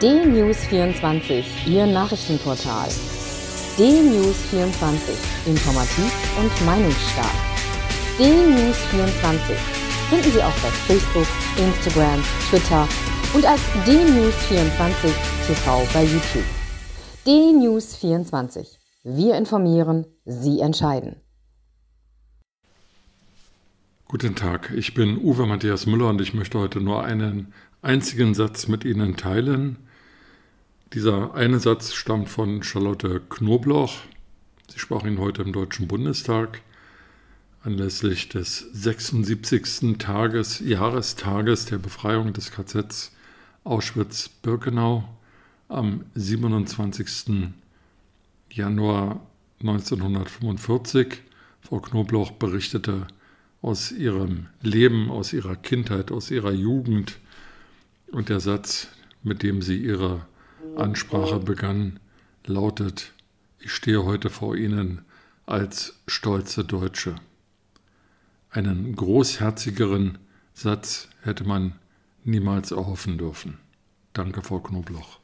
D-News24, Ihr Nachrichtenportal. D-News24, informativ und meinungsstark. D-News24 finden Sie auch bei Facebook, Instagram, Twitter und als D-News24 TV bei YouTube. D-News24. Wir informieren, Sie entscheiden. Guten Tag, ich bin Uwe Matthias Müller und ich möchte heute nur einen einzigen Satz mit Ihnen teilen. Dieser eine Satz stammt von Charlotte Knobloch. Sie sprach ihn heute im Deutschen Bundestag anlässlich des 76. Tages, Jahrestages der Befreiung des KZs Auschwitz-Birkenau am 27. Januar 1945. Frau Knobloch berichtete aus ihrem Leben, aus ihrer Kindheit, aus ihrer Jugend. Und der Satz, mit dem sie ihre Ansprache begann, lautet, ich stehe heute vor Ihnen als stolze Deutsche. Einen großherzigeren Satz hätte man niemals erhoffen dürfen. Danke, Frau Knobloch.